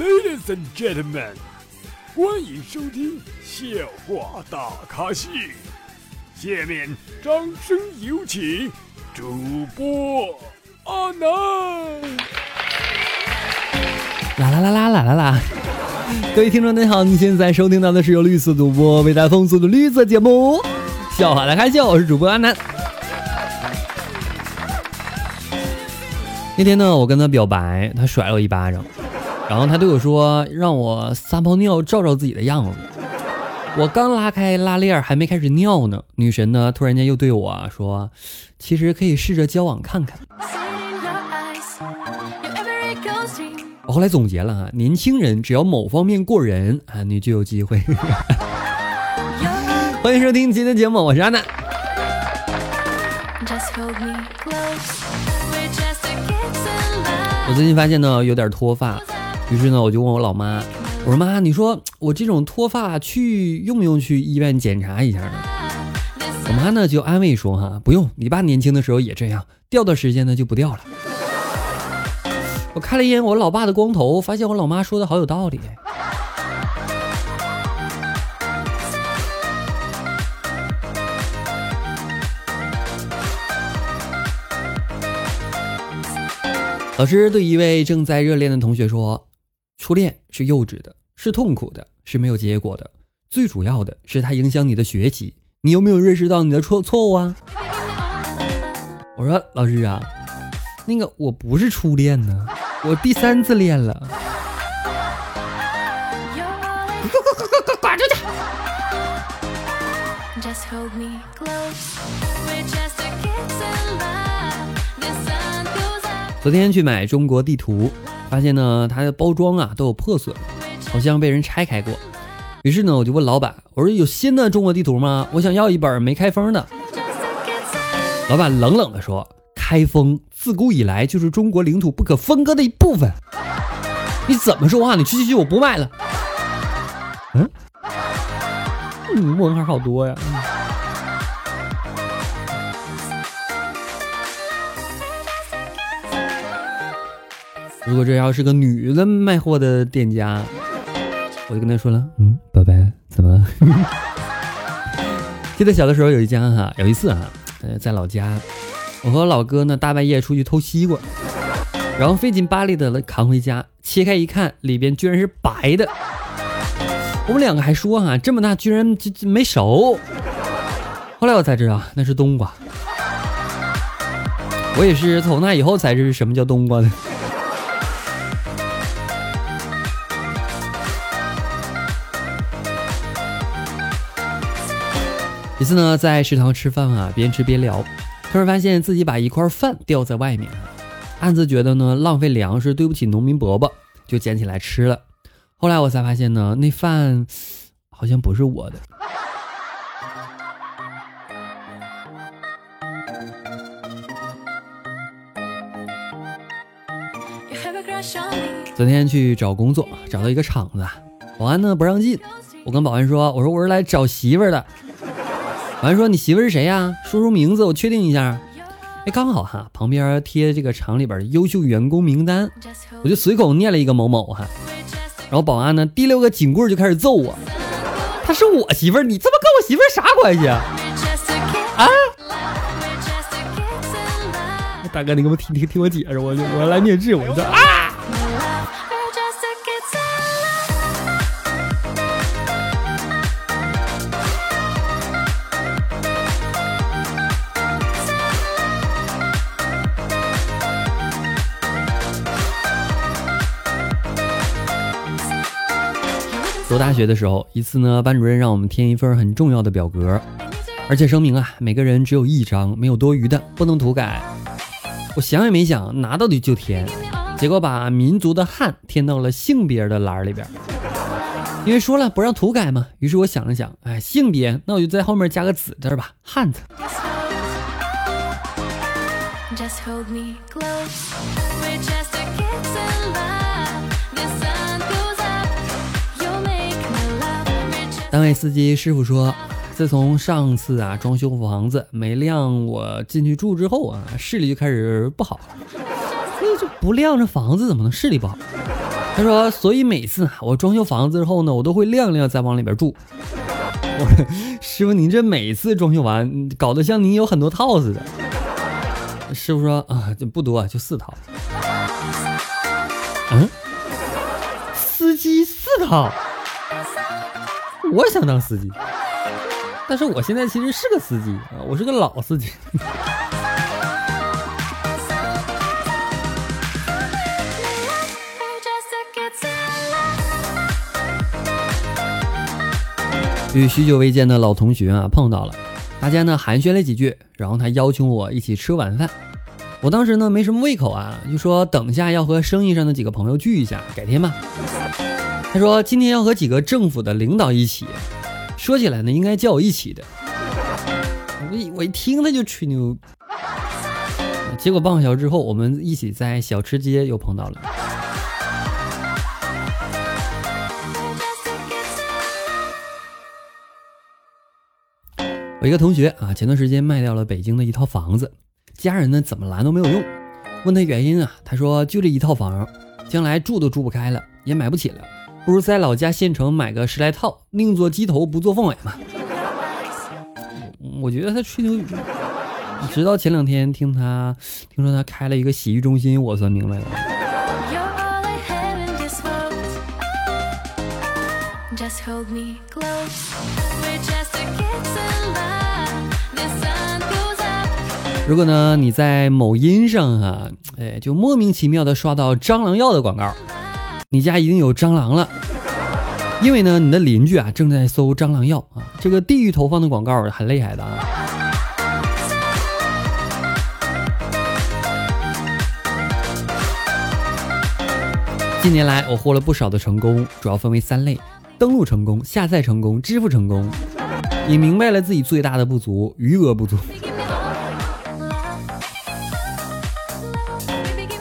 Ladies and gentlemen，欢迎收听笑话大咖秀。下面掌声有请主播阿南。啦啦啦啦啦啦啦！各位听众，大家好，你现在收听到的是由绿色主播为大家奉送的绿色节目《笑话大咖秀》，我是主播阿南。那天呢，我跟他表白，他甩了我一巴掌，然后他对我说让我撒泡尿照照自己的样子。我刚拉开拉链，还没开始尿呢，女神呢突然间又对我说：“其实可以试着交往看看。”我后来总结了哈，年轻人只要某方面过人啊，你就有机会。欢迎收听今天节目，我是阿南。我最近发现呢有点脱发，于是呢我就问我老妈，我说妈，你说我这种脱发去用不用去医院检查一下呢？我妈呢就安慰说哈，不用，你爸年轻的时候也这样，掉段时间呢就不掉了。我看了一眼我老爸的光头，发现我老妈说的好有道理。老师对一位正在热恋的同学说：“初恋是幼稚的，是痛苦的，是没有结果的。最主要的是它影响你的学习。你有没有认识到你的错错误啊？”我说：“老师啊，那个我不是初恋呢，我第三次恋了。”滚出去！昨天去买中国地图，发现呢它的包装啊都有破损，好像被人拆开过。于是呢我就问老板，我说有新的中国地图吗？我想要一本没开封的。老板冷冷的说：“开封自古以来就是中国领土不可分割的一部分。”你怎么说话？你去去去，我不卖了。嗯，嗯，问号好多呀。如果这要是个女的卖货的店家，我就跟他说了，嗯，拜拜，怎么了？记得小的时候有一家哈，有一次哈，呃，在老家，我和老哥呢大半夜出去偷西瓜，然后费劲巴力的扛回家，切开一看，里边居然是白的。我们两个还说哈，这么大居然这没熟。后来我才知道那是冬瓜。我也是从那以后才知道什么叫冬瓜的。一次呢，在食堂吃饭啊，边吃边聊，突然发现自己把一块饭掉在外面，暗自觉得呢浪费粮食，对不起农民伯伯，就捡起来吃了。后来我才发现呢，那饭好像不是我的。昨天去找工作，找到一个厂子，保安呢不让进，我跟保安说：“我说我是来找媳妇儿的。”完说：“你媳妇是谁呀？说出名字，我确定一下。”哎，刚好哈，旁边贴这个厂里边的优秀员工名单，我就随口念了一个某某哈。然后保安呢，提溜个警棍就开始揍我。她是我媳妇儿，你这么跟我媳妇儿啥关系啊？啊！大哥，你给我听听听我解释，我我来面试，我这啊！读大学的时候，一次呢，班主任让我们填一份很重要的表格，而且声明啊，每个人只有一张，没有多余的，不能涂改。我想也没想，拿到的就填，结果把民族的汉填到了性别的栏里边，因为说了不让涂改嘛。于是我想了想，哎，性别，那我就在后面加个子字吧，汉子。单位司机师傅说，自从上次啊装修房子没亮，我进去住之后啊，视力就开始不好了。那就不亮，这房子怎么能视力不好？他说，所以每次啊我装修房子之后呢，我都会晾晾再往里边住。我说，师傅，您这每次装修完，搞得像您有很多套似的。师傅说啊，就不多，就四套。嗯，司机四套。我想当司机，但是我现在其实是个司机啊，我是个老司机。与许久未见的老同学啊碰到了，大家呢寒暄了几句，然后他邀请我一起吃晚饭。我当时呢没什么胃口啊，就说等下要和生意上的几个朋友聚一下，改天吧。他说今天要和几个政府的领导一起，说起来呢应该叫我一起的。我一我一听他就吹牛，结果半个小时之后，我们一起在小吃街又碰到了。我一个同学啊，前段时间卖掉了北京的一套房子，家人呢怎么拦都没有用。问他原因啊，他说就这一套房，将来住都住不开了，也买不起了，不如在老家县城买个十来套，宁做鸡头不做凤尾嘛。我觉得他吹牛，直到前两天听他听说他开了一个洗浴中心，我算明白了。如果呢你在某音上啊，哎，就莫名其妙的刷到蟑螂药的广告，你家一定有蟑螂了，因为呢你的邻居啊正在搜蟑螂药啊，这个地域投放的广告很厉害的啊。近年来我获了不少的成功，主要分为三类：登录成功、下载成功、支付成功。也明白了自己最大的不足——余额不足。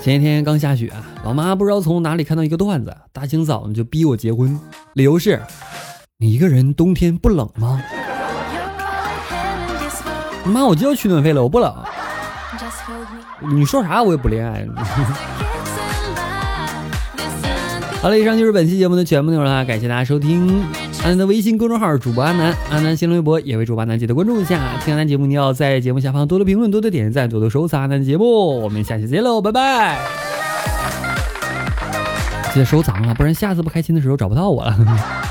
前一天刚下雪，老妈不知道从哪里看到一个段子，大清早的就逼我结婚，理由是：你一个人冬天不冷吗？妈，我就要取暖费了，我不冷。你说啥我也不恋爱。好了，以上就是本期节目的全部内容了，感谢大家收听。阿南的微信公众号主播阿南，阿南新浪微博也为主播阿南记得关注一下。听阿南节目，你要在节目下方多多评论，多多点赞，多多收藏阿南的节目。我们下期再见喽，拜拜！记得收藏啊，不然下次不开心的时候找不到我了。